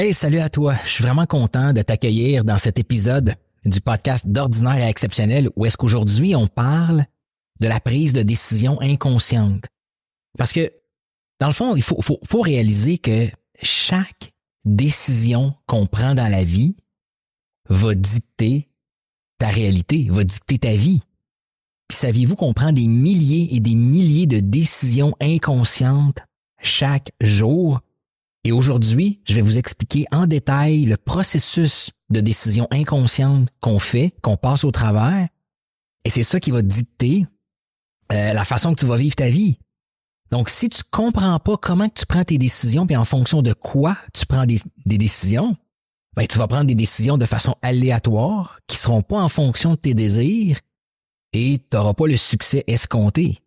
Hey, salut à toi. Je suis vraiment content de t'accueillir dans cet épisode du podcast d'ordinaire à exceptionnel où est-ce qu'aujourd'hui on parle de la prise de décision inconsciente. Parce que, dans le fond, il faut, faut, faut réaliser que chaque décision qu'on prend dans la vie va dicter ta réalité, va dicter ta vie. Puis saviez-vous qu'on prend des milliers et des milliers de décisions inconscientes chaque jour? Et aujourd'hui, je vais vous expliquer en détail le processus de décision inconsciente qu'on fait, qu'on passe au travers. Et c'est ça qui va dicter euh, la façon que tu vas vivre ta vie. Donc, si tu comprends pas comment tu prends tes décisions, puis en fonction de quoi tu prends des, décisions, ben, tu vas prendre des décisions de façon aléatoire, qui seront pas en fonction de tes désirs, et tu n'auras pas le succès escompté.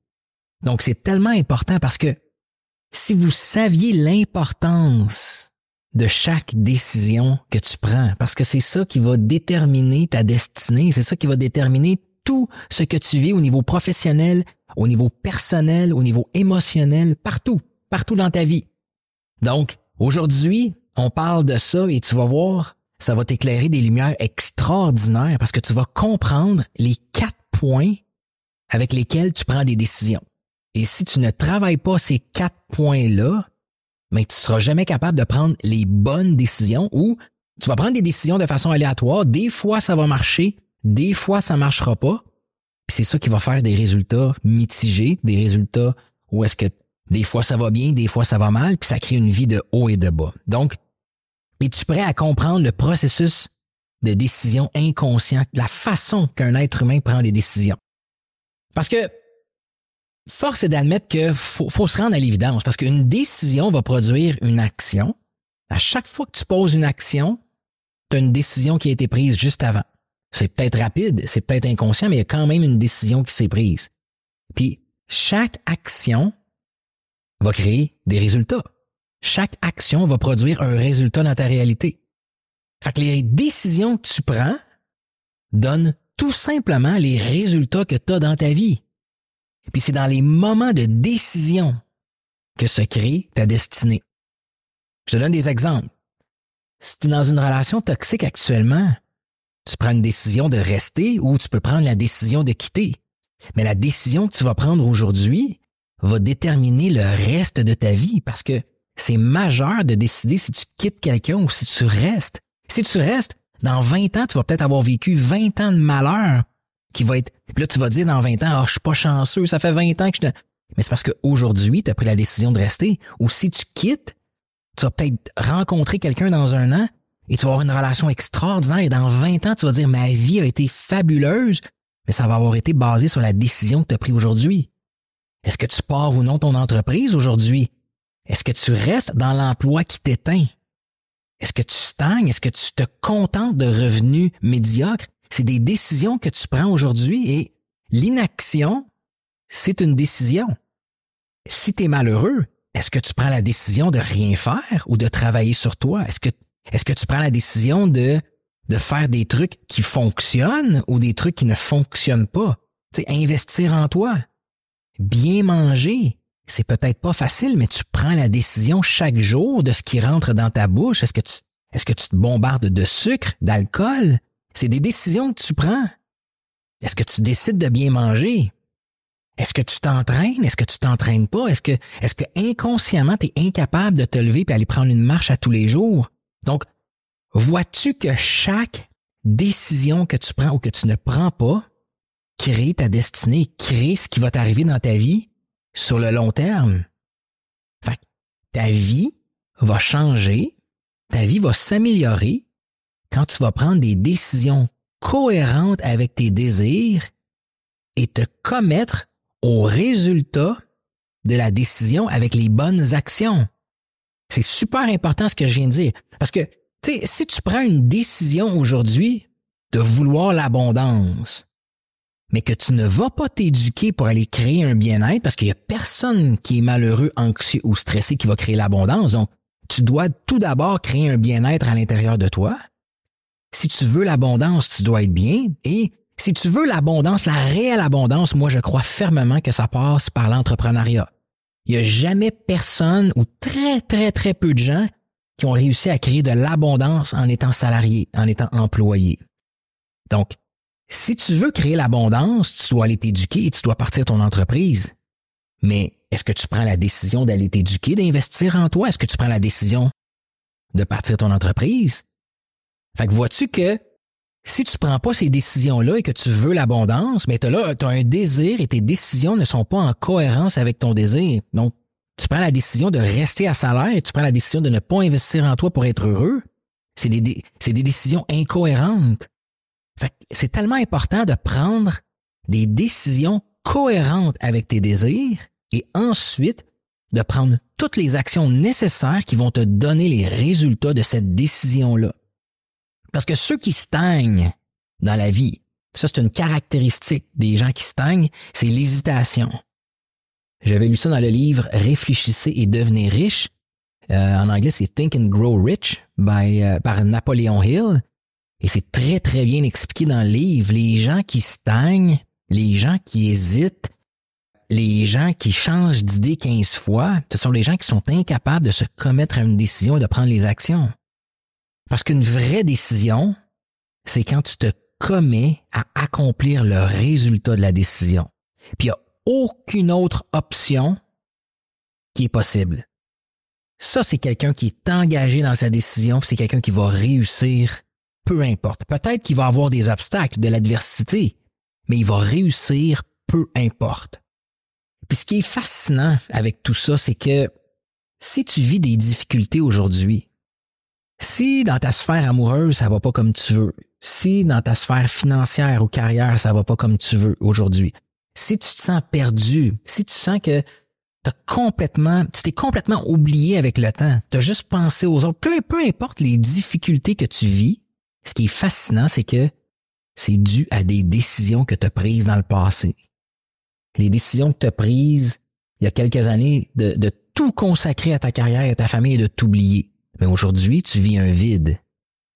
Donc, c'est tellement important parce que si vous saviez l'importance de chaque décision que tu prends, parce que c'est ça qui va déterminer ta destinée, c'est ça qui va déterminer tout ce que tu vis au niveau professionnel, au niveau personnel, au niveau émotionnel, partout, partout dans ta vie. Donc, aujourd'hui, on parle de ça et tu vas voir, ça va t'éclairer des lumières extraordinaires parce que tu vas comprendre les quatre points avec lesquels tu prends des décisions. Et si tu ne travailles pas ces quatre points-là, mais tu seras jamais capable de prendre les bonnes décisions ou tu vas prendre des décisions de façon aléatoire. Des fois, ça va marcher, des fois, ça marchera pas. Puis c'est ça qui va faire des résultats mitigés, des résultats où est-ce que des fois ça va bien, des fois ça va mal, puis ça crée une vie de haut et de bas. Donc, es-tu prêt à comprendre le processus de décision inconsciente, la façon qu'un être humain prend des décisions? Parce que force est d'admettre que faut, faut se rendre à l'évidence parce qu'une décision va produire une action. À chaque fois que tu poses une action, tu as une décision qui a été prise juste avant. C'est peut-être rapide, c'est peut-être inconscient, mais il y a quand même une décision qui s'est prise. Puis chaque action va créer des résultats. Chaque action va produire un résultat dans ta réalité. Fait que les décisions que tu prends donnent tout simplement les résultats que tu as dans ta vie. Puis c'est dans les moments de décision que se crée ta destinée. Je te donne des exemples. Si tu es dans une relation toxique actuellement, tu prends une décision de rester ou tu peux prendre la décision de quitter. Mais la décision que tu vas prendre aujourd'hui va déterminer le reste de ta vie parce que c'est majeur de décider si tu quittes quelqu'un ou si tu restes. Si tu restes, dans 20 ans, tu vas peut-être avoir vécu 20 ans de malheur qui va être. Puis là, tu vas dire dans 20 ans, ah, je suis pas chanceux, ça fait 20 ans que je. Mais c'est parce qu'aujourd'hui, tu as pris la décision de rester. Ou si tu quittes, tu vas peut-être rencontrer quelqu'un dans un an et tu vas avoir une relation extraordinaire. Et dans 20 ans, tu vas dire ma vie a été fabuleuse, mais ça va avoir été basé sur la décision que tu as prise aujourd'hui. Est-ce que tu pars ou non ton entreprise aujourd'hui? Est-ce que tu restes dans l'emploi qui t'éteint? Est-ce que tu stagnes? Est-ce que tu te contentes de revenus médiocres? C'est des décisions que tu prends aujourd'hui et l'inaction, c'est une décision. Si tu es malheureux, est-ce que tu prends la décision de rien faire ou de travailler sur toi? Est-ce que, est-ce que tu prends la décision de, de faire des trucs qui fonctionnent ou des trucs qui ne fonctionnent pas? Tu sais, investir en toi. Bien manger. C'est peut-être pas facile, mais tu prends la décision chaque jour de ce qui rentre dans ta bouche. Est-ce que est-ce que tu te bombardes de sucre, d'alcool? C'est des décisions que tu prends. Est-ce que tu décides de bien manger? Est-ce que tu t'entraînes? Est-ce que tu t'entraînes pas? Est-ce que, est-ce que inconsciemment tu es incapable de te lever et aller prendre une marche à tous les jours? Donc, vois-tu que chaque décision que tu prends ou que tu ne prends pas crée ta destinée, crée ce qui va t'arriver dans ta vie sur le long terme? Fait ta vie va changer, ta vie va s'améliorer quand tu vas prendre des décisions cohérentes avec tes désirs et te commettre au résultat de la décision avec les bonnes actions. C'est super important ce que je viens de dire. Parce que, tu sais, si tu prends une décision aujourd'hui de vouloir l'abondance, mais que tu ne vas pas t'éduquer pour aller créer un bien-être parce qu'il y a personne qui est malheureux, anxieux ou stressé qui va créer l'abondance. Donc, tu dois tout d'abord créer un bien-être à l'intérieur de toi. Si tu veux l'abondance, tu dois être bien. Et si tu veux l'abondance, la réelle abondance, moi, je crois fermement que ça passe par l'entrepreneuriat. Il n'y a jamais personne ou très, très, très peu de gens qui ont réussi à créer de l'abondance en étant salarié, en étant employé. Donc, si tu veux créer l'abondance, tu dois aller t'éduquer et tu dois partir ton entreprise. Mais est-ce que tu prends la décision d'aller t'éduquer, d'investir en toi? Est-ce que tu prends la décision de partir ton entreprise? Fait que vois-tu que si tu prends pas ces décisions-là et que tu veux l'abondance, mais tu tu as un désir et tes décisions ne sont pas en cohérence avec ton désir. Donc, tu prends la décision de rester à salaire et tu prends la décision de ne pas investir en toi pour être heureux. C'est des, des décisions incohérentes. C'est tellement important de prendre des décisions cohérentes avec tes désirs et ensuite de prendre toutes les actions nécessaires qui vont te donner les résultats de cette décision-là. Parce que ceux qui stagnent dans la vie, ça c'est une caractéristique des gens qui stagnent, c'est l'hésitation. J'avais lu ça dans le livre Réfléchissez et devenez riche. Euh, en anglais, c'est Think and Grow Rich euh, par Napoléon Hill. Et c'est très, très bien expliqué dans le livre. Les gens qui stagnent, les gens qui hésitent, les gens qui changent d'idée 15 fois, ce sont les gens qui sont incapables de se commettre à une décision et de prendre les actions. Parce qu'une vraie décision, c'est quand tu te commets à accomplir le résultat de la décision. Puis il n'y a aucune autre option qui est possible. Ça, c'est quelqu'un qui est engagé dans sa décision, c'est quelqu'un qui va réussir peu importe. Peut-être qu'il va avoir des obstacles, de l'adversité, mais il va réussir peu importe. Puis ce qui est fascinant avec tout ça, c'est que si tu vis des difficultés aujourd'hui, si dans ta sphère amoureuse, ça va pas comme tu veux, si dans ta sphère financière ou carrière, ça va pas comme tu veux aujourd'hui, si tu te sens perdu, si tu sens que t'as complètement, tu t'es complètement oublié avec le temps, tu as juste pensé aux autres, peu, importe les difficultés que tu vis, ce qui est fascinant, c'est que c'est dû à des décisions que tu as prises dans le passé. Les décisions que tu as prises il y a quelques années de, de tout consacrer à ta carrière et à ta famille et de t'oublier. Mais aujourd'hui, tu vis un vide.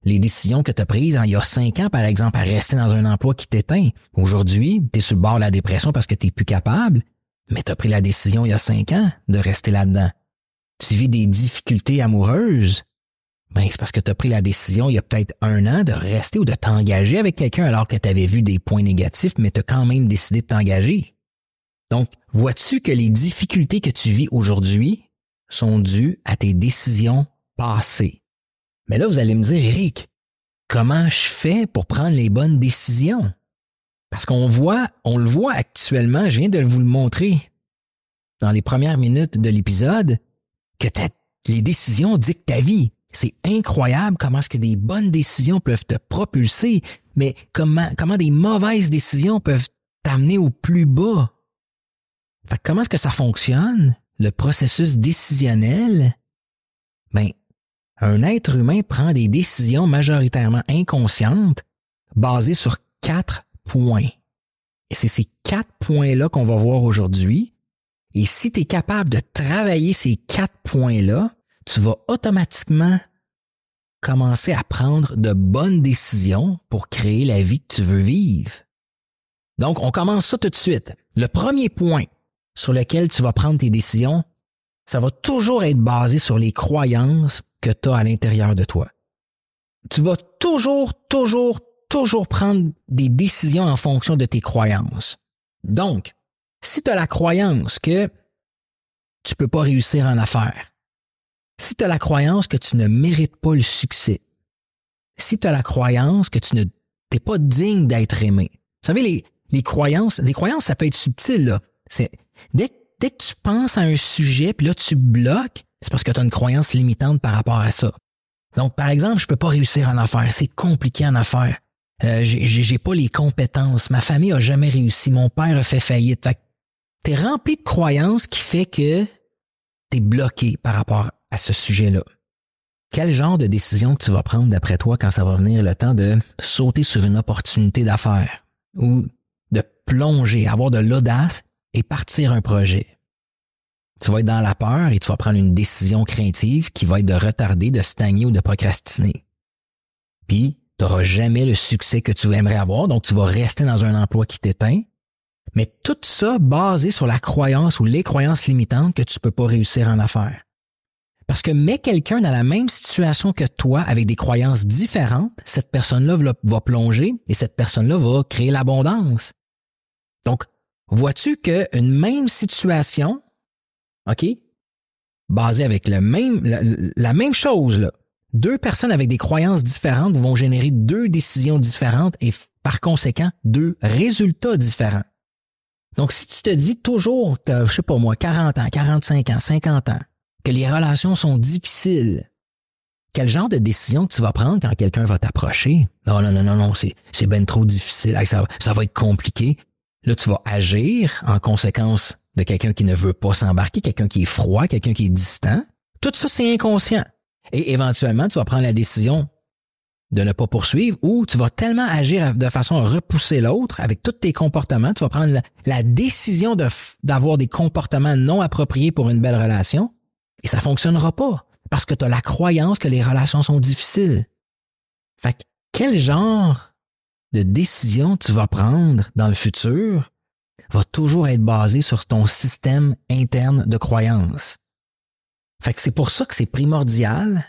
Les décisions que tu as prises il y a cinq ans, par exemple, à rester dans un emploi qui t'éteint. Aujourd'hui, tu es sur le bord de la dépression parce que tu plus capable, mais tu as pris la décision il y a cinq ans de rester là-dedans. Tu vis des difficultés amoureuses, ben, c'est parce que tu as pris la décision il y a peut-être un an de rester ou de t'engager avec quelqu'un alors que tu avais vu des points négatifs, mais tu as quand même décidé de t'engager. Donc, vois-tu que les difficultés que tu vis aujourd'hui sont dues à tes décisions passées? Mais là, vous allez me dire, Eric, comment je fais pour prendre les bonnes décisions? Parce qu'on voit, on le voit actuellement, je viens de vous le montrer dans les premières minutes de l'épisode, que les décisions dictent ta vie. C'est incroyable comment est-ce que des bonnes décisions peuvent te propulser, mais comment, comment des mauvaises décisions peuvent t'amener au plus bas. Fait comment est-ce que ça fonctionne, le processus décisionnel? Ben, un être humain prend des décisions majoritairement inconscientes basées sur quatre points. Et c'est ces quatre points-là qu'on va voir aujourd'hui. Et si tu es capable de travailler ces quatre points-là, tu vas automatiquement commencer à prendre de bonnes décisions pour créer la vie que tu veux vivre. Donc, on commence ça tout de suite. Le premier point sur lequel tu vas prendre tes décisions, ça va toujours être basé sur les croyances que tu as à l'intérieur de toi. Tu vas toujours, toujours, toujours prendre des décisions en fonction de tes croyances. Donc, si tu as la croyance que tu peux pas réussir en affaires, si tu as la croyance que tu ne mérites pas le succès, si tu as la croyance que tu ne t'es pas digne d'être aimé. Vous savez, les, les croyances, les croyances, ça peut être subtil, là. C'est, dès, dès que tu penses à un sujet, puis là, tu bloques, c'est parce que tu as une croyance limitante par rapport à ça. Donc, par exemple, je peux pas réussir en affaires. C'est compliqué en affaires. Euh, j'ai pas les compétences. Ma famille a jamais réussi. Mon père a fait faillite. tu es rempli de croyances qui fait que tu es bloqué par rapport à ce sujet-là. Quel genre de décision tu vas prendre d'après toi quand ça va venir le temps de sauter sur une opportunité d'affaires ou de plonger, avoir de l'audace et partir un projet? Tu vas être dans la peur et tu vas prendre une décision craintive qui va être de retarder, de stagner ou de procrastiner. Puis, tu n'auras jamais le succès que tu aimerais avoir, donc tu vas rester dans un emploi qui t'éteint. Mais tout ça basé sur la croyance ou les croyances limitantes que tu peux pas réussir en affaires. Parce que mets quelqu'un dans la même situation que toi avec des croyances différentes, cette personne-là va plonger et cette personne-là va créer l'abondance. Donc, vois-tu qu'une même situation, OK, basée avec le même, la, même chose, là, deux personnes avec des croyances différentes vont générer deux décisions différentes et par conséquent deux résultats différents. Donc, si tu te dis toujours, je sais pas moi, 40 ans, 45 ans, 50 ans, que les relations sont difficiles, quel genre de décision tu vas prendre quand quelqu'un va t'approcher? Non, non, non, non, non, c'est, c'est ben trop difficile, ça, ça va être compliqué. Là, tu vas agir en conséquence de quelqu'un qui ne veut pas s'embarquer, quelqu'un qui est froid, quelqu'un qui est distant. Tout ça, c'est inconscient. Et éventuellement, tu vas prendre la décision de ne pas poursuivre ou tu vas tellement agir de façon à repousser l'autre avec tous tes comportements, tu vas prendre la, décision d'avoir des comportements non appropriés pour une belle relation et ça fonctionnera pas parce que tu as la croyance que les relations sont difficiles. Fait quel genre de décision tu vas prendre dans le futur va toujours être basé sur ton système interne de croyances. Fait que c'est pour ça que c'est primordial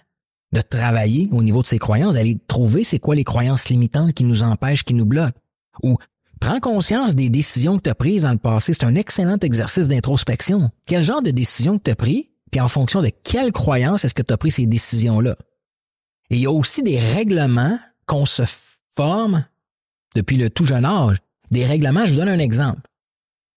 de travailler au niveau de ses croyances, d'aller trouver c'est quoi les croyances limitantes qui nous empêchent, qui nous bloquent. Ou prends conscience des décisions que tu as prises dans le passé. C'est un excellent exercice d'introspection. Quel genre de décision que tu as pris, puis en fonction de quelles croyances est-ce que tu as pris ces décisions-là? Et il y a aussi des règlements qu'on se forme depuis le tout jeune âge. Des règlements, je vous donne un exemple.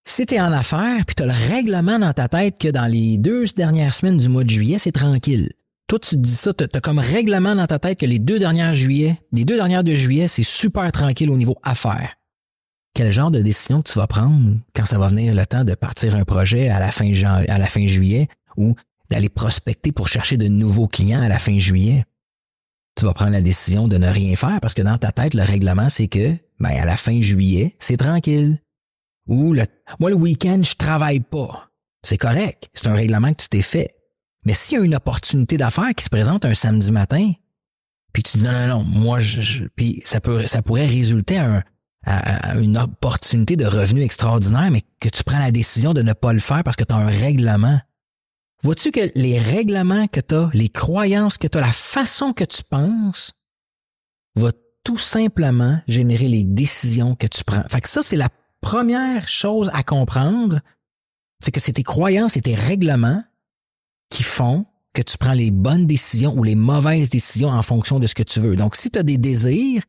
Si tu es en affaires, puis tu as le règlement dans ta tête que dans les deux dernières semaines du mois de juillet, c'est tranquille. Toi, tu te dis ça, tu as comme règlement dans ta tête que les deux dernières juillet, les deux dernières de juillet, c'est super tranquille au niveau affaires. Quel genre de décision tu vas prendre quand ça va venir le temps de partir un projet à la fin, à la fin juillet ou d'aller prospecter pour chercher de nouveaux clients à la fin juillet? Tu vas prendre la décision de ne rien faire parce que dans ta tête, le règlement, c'est que, ben, à la fin juillet, c'est tranquille. Ou le, moi, le week-end, je travaille pas. C'est correct. C'est un règlement que tu t'es fait. Mais s'il y a une opportunité d'affaires qui se présente un samedi matin, puis tu dis non, non, non, moi, je, puis ça, peut, ça pourrait résulter à, une opportunité de revenu extraordinaire, mais que tu prends la décision de ne pas le faire parce que tu as un règlement. Vois-tu que les règlements que tu as, les croyances que tu as, la façon que tu penses, va tout simplement générer les décisions que tu prends. Fait que ça, c'est la première chose à comprendre, c'est que c'est tes croyances et tes règlements qui font que tu prends les bonnes décisions ou les mauvaises décisions en fonction de ce que tu veux. Donc, si tu as des désirs,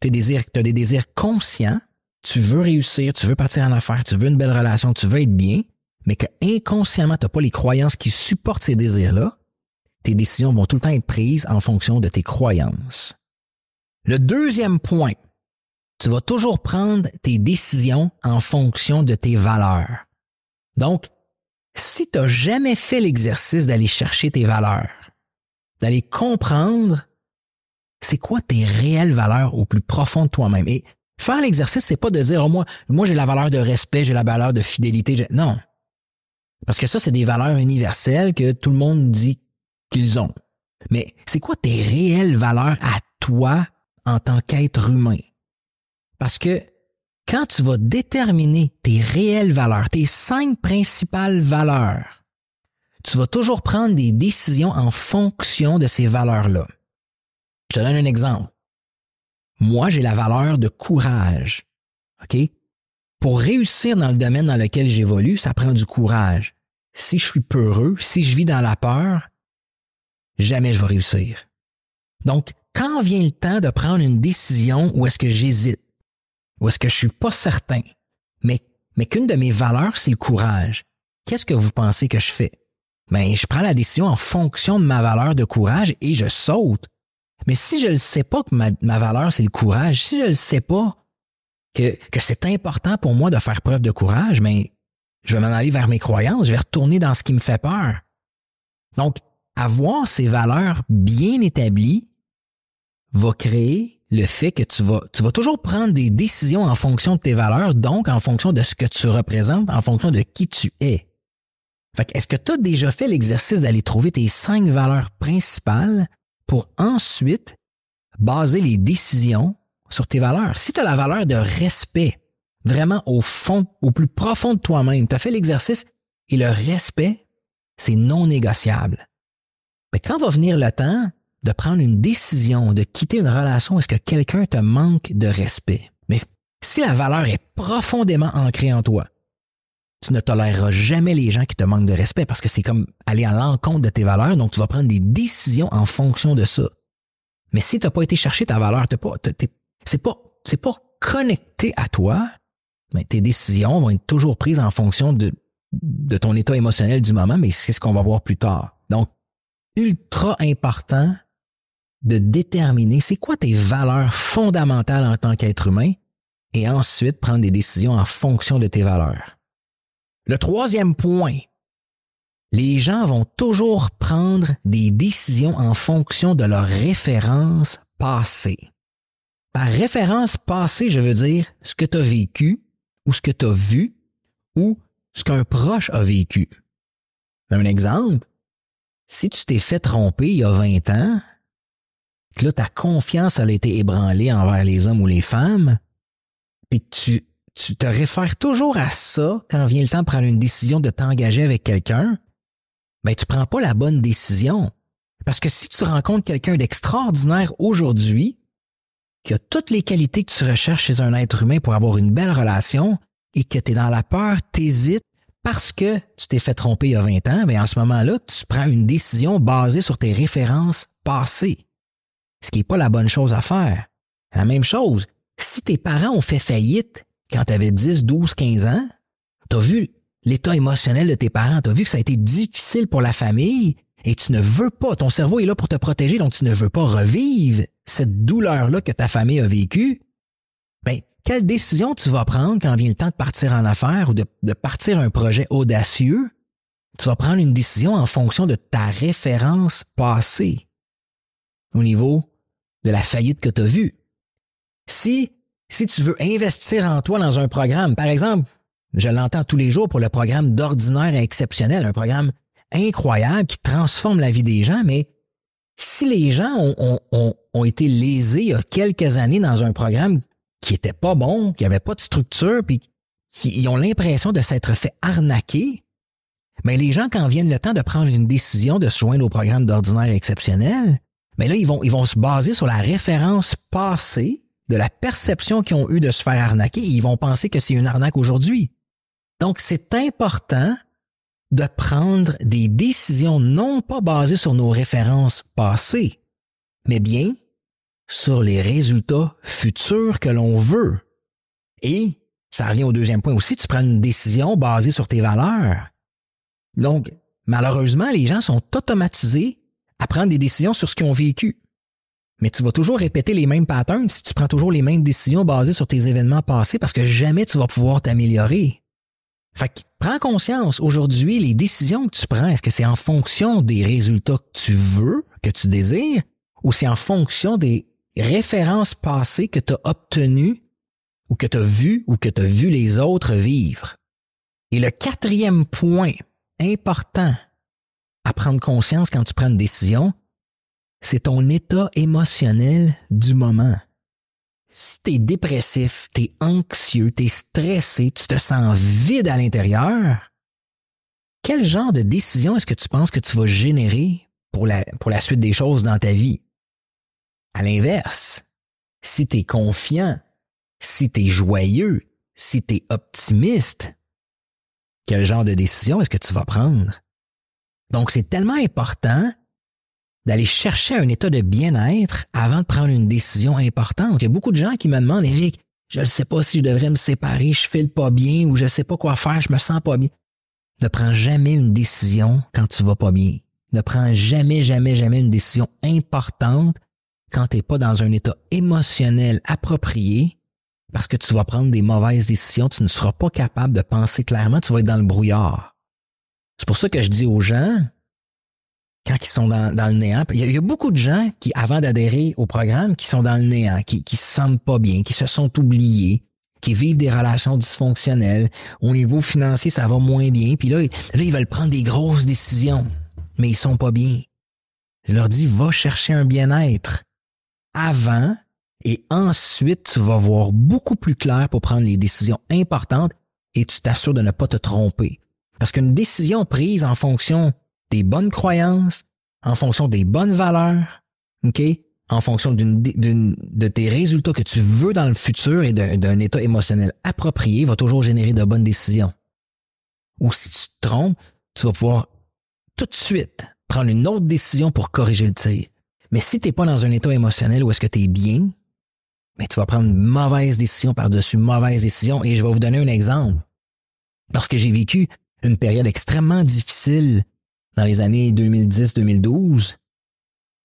tu as des désirs conscients, tu veux réussir, tu veux partir en affaires, tu veux une belle relation, tu veux être bien, mais que inconsciemment, tu n'as pas les croyances qui supportent ces désirs-là, tes décisions vont tout le temps être prises en fonction de tes croyances. Le deuxième point, tu vas toujours prendre tes décisions en fonction de tes valeurs. Donc, si tu n'as jamais fait l'exercice d'aller chercher tes valeurs, d'aller comprendre c'est quoi tes réelles valeurs au plus profond de toi-même. Et faire l'exercice, c'est pas de dire, oh, moi, moi j'ai la valeur de respect, j'ai la valeur de fidélité. Non. Parce que ça, c'est des valeurs universelles que tout le monde dit qu'ils ont. Mais c'est quoi tes réelles valeurs à toi en tant qu'être humain? Parce que quand tu vas déterminer tes réelles valeurs, tes cinq principales valeurs, tu vas toujours prendre des décisions en fonction de ces valeurs-là. Je te donne un exemple. Moi, j'ai la valeur de courage. OK? Pour réussir dans le domaine dans lequel j'évolue, ça prend du courage. Si je suis peureux, si je vis dans la peur, jamais je vais réussir. Donc, quand vient le temps de prendre une décision où est-ce que j'hésite, ou est-ce que je suis pas certain, mais, mais qu'une de mes valeurs, c'est le courage. Qu'est-ce que vous pensez que je fais? Ben, je prends la décision en fonction de ma valeur de courage et je saute. Mais si je ne sais pas que ma, valeur, c'est le courage, si je ne sais pas que, que c'est important pour moi de faire preuve de courage, mais je vais m'en aller vers mes croyances, je vais retourner dans ce qui me fait peur. Donc, avoir ces valeurs bien établies va créer le fait que tu vas, toujours prendre des décisions en fonction de tes valeurs, donc en fonction de ce que tu représentes, en fonction de qui tu es. Fait est-ce que tu as déjà fait l'exercice d'aller trouver tes cinq valeurs principales pour ensuite baser les décisions sur tes valeurs? Si tu as la valeur de respect, vraiment au fond, au plus profond de toi-même, tu as fait l'exercice et le respect, c'est non négociable. Mais quand va venir le temps de prendre une décision, de quitter une relation, est-ce que quelqu'un te manque de respect? Mais si la valeur est profondément ancrée en toi, tu ne toléreras jamais les gens qui te manquent de respect parce que c'est comme aller à l'encontre de tes valeurs, donc tu vas prendre des décisions en fonction de ça. Mais si tu n'as pas été chercher ta valeur, t'as pas, c'est pas, c'est pas connecté à toi, mais tes décisions vont être toujours prises en fonction de, de ton état émotionnel du moment, mais c'est ce qu'on va voir plus tard. Donc, ultra important de déterminer c'est quoi tes valeurs fondamentales en tant qu'être humain et ensuite prendre des décisions en fonction de tes valeurs. Le troisième point, les gens vont toujours prendre des décisions en fonction de leur référence passée. Par référence passée, je veux dire ce que tu as vécu ou ce que tu as vu ou ce qu'un proche a vécu. Un exemple, si tu t'es fait tromper il y a 20 ans, que là, ta confiance a été ébranlée envers les hommes ou les femmes, puis tu, tu te réfères toujours à ça quand vient le temps de prendre une décision de t'engager avec quelqu'un, ben tu prends pas la bonne décision. Parce que si tu rencontres quelqu'un d'extraordinaire aujourd'hui, qui a toutes les qualités que tu recherches chez un être humain pour avoir une belle relation, et que tu es dans la peur, t'hésites parce que tu t'es fait tromper il y a 20 ans, ben en ce moment-là, tu prends une décision basée sur tes références passées ce qui n'est pas la bonne chose à faire. La même chose, si tes parents ont fait faillite quand tu avais 10, 12, 15 ans, tu as vu l'état émotionnel de tes parents, tu as vu que ça a été difficile pour la famille et tu ne veux pas, ton cerveau est là pour te protéger, donc tu ne veux pas revivre cette douleur-là que ta famille a vécue, ben, quelle décision tu vas prendre quand vient le temps de partir en affaires ou de, de partir un projet audacieux? Tu vas prendre une décision en fonction de ta référence passée au niveau de la faillite que tu as vue. Si, si tu veux investir en toi dans un programme, par exemple, je l'entends tous les jours pour le programme d'ordinaire exceptionnel, un programme incroyable qui transforme la vie des gens, mais si les gens ont, ont, ont été lésés il y a quelques années dans un programme qui était pas bon, qui avait pas de structure, puis qui ont l'impression de s'être fait arnaquer, mais les gens, quand viennent le temps de prendre une décision de se joindre au programme d'ordinaire exceptionnel, mais là, ils vont, ils vont se baser sur la référence passée de la perception qu'ils ont eue de se faire arnaquer et ils vont penser que c'est une arnaque aujourd'hui. Donc, c'est important de prendre des décisions non pas basées sur nos références passées, mais bien sur les résultats futurs que l'on veut. Et ça revient au deuxième point aussi, tu prends une décision basée sur tes valeurs. Donc, malheureusement, les gens sont automatisés à prendre des décisions sur ce qu'ils ont vécu. Mais tu vas toujours répéter les mêmes patterns si tu prends toujours les mêmes décisions basées sur tes événements passés parce que jamais tu vas pouvoir t'améliorer. Fait que prends conscience, aujourd'hui, les décisions que tu prends, est-ce que c'est en fonction des résultats que tu veux, que tu désires, ou c'est en fonction des références passées que tu as obtenues ou que tu as vues ou que tu as vu les autres vivre? Et le quatrième point important à prendre conscience quand tu prends une décision, c'est ton état émotionnel du moment. Si tu es dépressif, tu es anxieux, tu es stressé, tu te sens vide à l'intérieur, quel genre de décision est-ce que tu penses que tu vas générer pour la, pour la suite des choses dans ta vie? À l'inverse, si tu es confiant, si tu es joyeux, si tu es optimiste, quel genre de décision est-ce que tu vas prendre? Donc, c'est tellement important d'aller chercher un état de bien-être avant de prendre une décision importante. Il y a beaucoup de gens qui me demandent, Eric, je ne sais pas si je devrais me séparer, je file pas bien ou je ne sais pas quoi faire, je me sens pas bien. Ne prends jamais une décision quand tu vas pas bien. Ne prends jamais, jamais, jamais une décision importante quand tu n'es pas dans un état émotionnel approprié. parce que tu vas prendre des mauvaises décisions, tu ne seras pas capable de penser clairement, tu vas être dans le brouillard. C'est pour ça que je dis aux gens, quand ils sont dans, le néant, il y, a, beaucoup de gens qui, avant d'adhérer au programme, qui sont dans le néant, qui, qui se sentent pas bien, qui se sont oubliés, qui vivent des relations dysfonctionnelles. Au niveau financier, ça va moins bien. Puis là, là, ils veulent prendre des grosses décisions, mais ils sont pas bien. Je leur dis, va chercher un bien-être avant et ensuite, tu vas voir beaucoup plus clair pour prendre les décisions importantes et tu t'assures de ne pas te tromper. Parce qu'une décision prise en fonction des bonnes croyances, en fonction des bonnes valeurs, OK? En fonction de tes résultats que tu veux dans le futur et d'un état émotionnel approprié, va toujours générer de bonnes décisions. Ou si tu te trompes, tu vas pouvoir tout de suite prendre une autre décision pour corriger le tir. Mais si tu n'es pas dans un état émotionnel où est-ce que tu es bien, mais tu vas prendre une mauvaise décision par-dessus mauvaise décision. Et je vais vous donner un exemple. Lorsque j'ai vécu une période extrêmement difficile dans les années 2010-2012,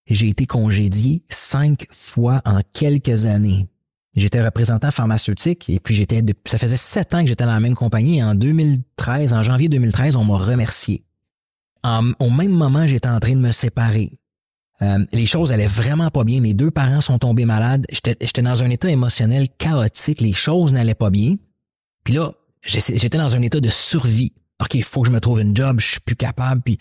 j'ai été congédié cinq fois en quelques années. J'étais représentant pharmaceutique et puis j'étais, ça faisait sept ans que j'étais dans la même compagnie et en 2013, en janvier 2013, on m'a remercié. au même moment, j'étais en train de me séparer. Euh, les choses allaient vraiment pas bien. Mes deux parents sont tombés malades. J'étais dans un état émotionnel chaotique. Les choses n'allaient pas bien. Puis là, j'étais dans un état de survie. OK, il faut que je me trouve une job, je suis plus capable, puis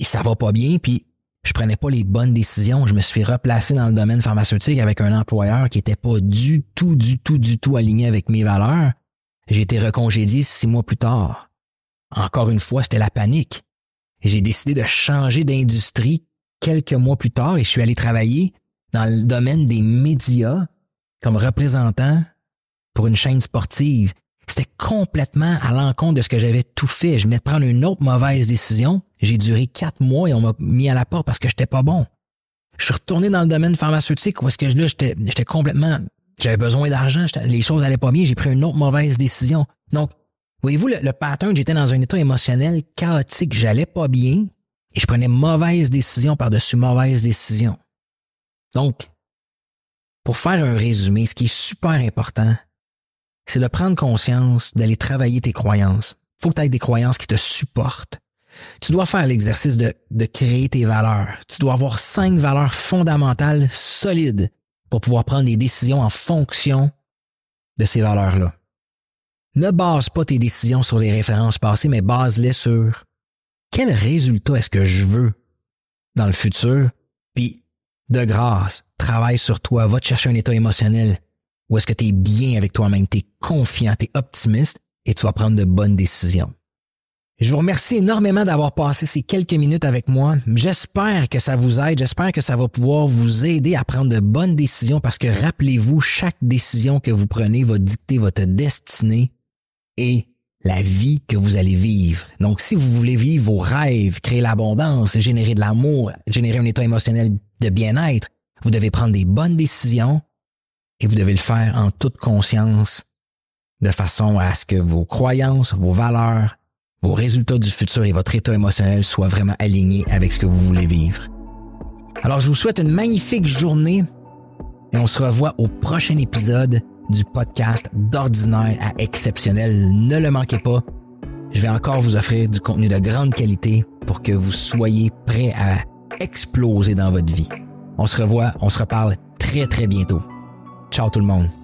ça va pas bien, puis je prenais pas les bonnes décisions. Je me suis replacé dans le domaine pharmaceutique avec un employeur qui était pas du tout, du tout, du tout aligné avec mes valeurs. J'ai été recongédié six mois plus tard. Encore une fois, c'était la panique. J'ai décidé de changer d'industrie quelques mois plus tard et je suis allé travailler dans le domaine des médias comme représentant pour une chaîne sportive. C'était complètement à l'encontre de ce que j'avais tout fait. Je venais de prendre une autre mauvaise décision. J'ai duré quatre mois et on m'a mis à la porte parce que j'étais pas bon. Je suis retourné dans le domaine pharmaceutique où que là, j'étais, j'étais complètement, j'avais besoin d'argent, les choses allaient pas bien, j'ai pris une autre mauvaise décision. Donc, voyez-vous, le, le pattern, j'étais dans un état émotionnel chaotique, j'allais pas bien, et je prenais mauvaise décision par-dessus mauvaise décision. Donc, pour faire un résumé, ce qui est super important, c'est de prendre conscience, d'aller travailler tes croyances. Faut que tu aies des croyances qui te supportent. Tu dois faire l'exercice de, de créer tes valeurs. Tu dois avoir cinq valeurs fondamentales solides pour pouvoir prendre des décisions en fonction de ces valeurs-là. Ne base pas tes décisions sur les références passées, mais base-les sur quel résultat est-ce que je veux dans le futur? Puis, de grâce, travaille sur toi, va te chercher un état émotionnel où est-ce que tu es bien avec toi-même, tu es confiant, tu es optimiste et tu vas prendre de bonnes décisions. Je vous remercie énormément d'avoir passé ces quelques minutes avec moi. J'espère que ça vous aide, j'espère que ça va pouvoir vous aider à prendre de bonnes décisions parce que rappelez-vous, chaque décision que vous prenez va dicter votre destinée et la vie que vous allez vivre. Donc, si vous voulez vivre vos rêves, créer l'abondance, générer de l'amour, générer un état émotionnel de bien-être, vous devez prendre des bonnes décisions et vous devez le faire en toute conscience, de façon à ce que vos croyances, vos valeurs, vos résultats du futur et votre état émotionnel soient vraiment alignés avec ce que vous voulez vivre. Alors, je vous souhaite une magnifique journée et on se revoit au prochain épisode du podcast d'ordinaire à exceptionnel. Ne le manquez pas. Je vais encore vous offrir du contenu de grande qualité pour que vous soyez prêts à exploser dans votre vie. On se revoit, on se reparle très très bientôt. Ciao tout le monde.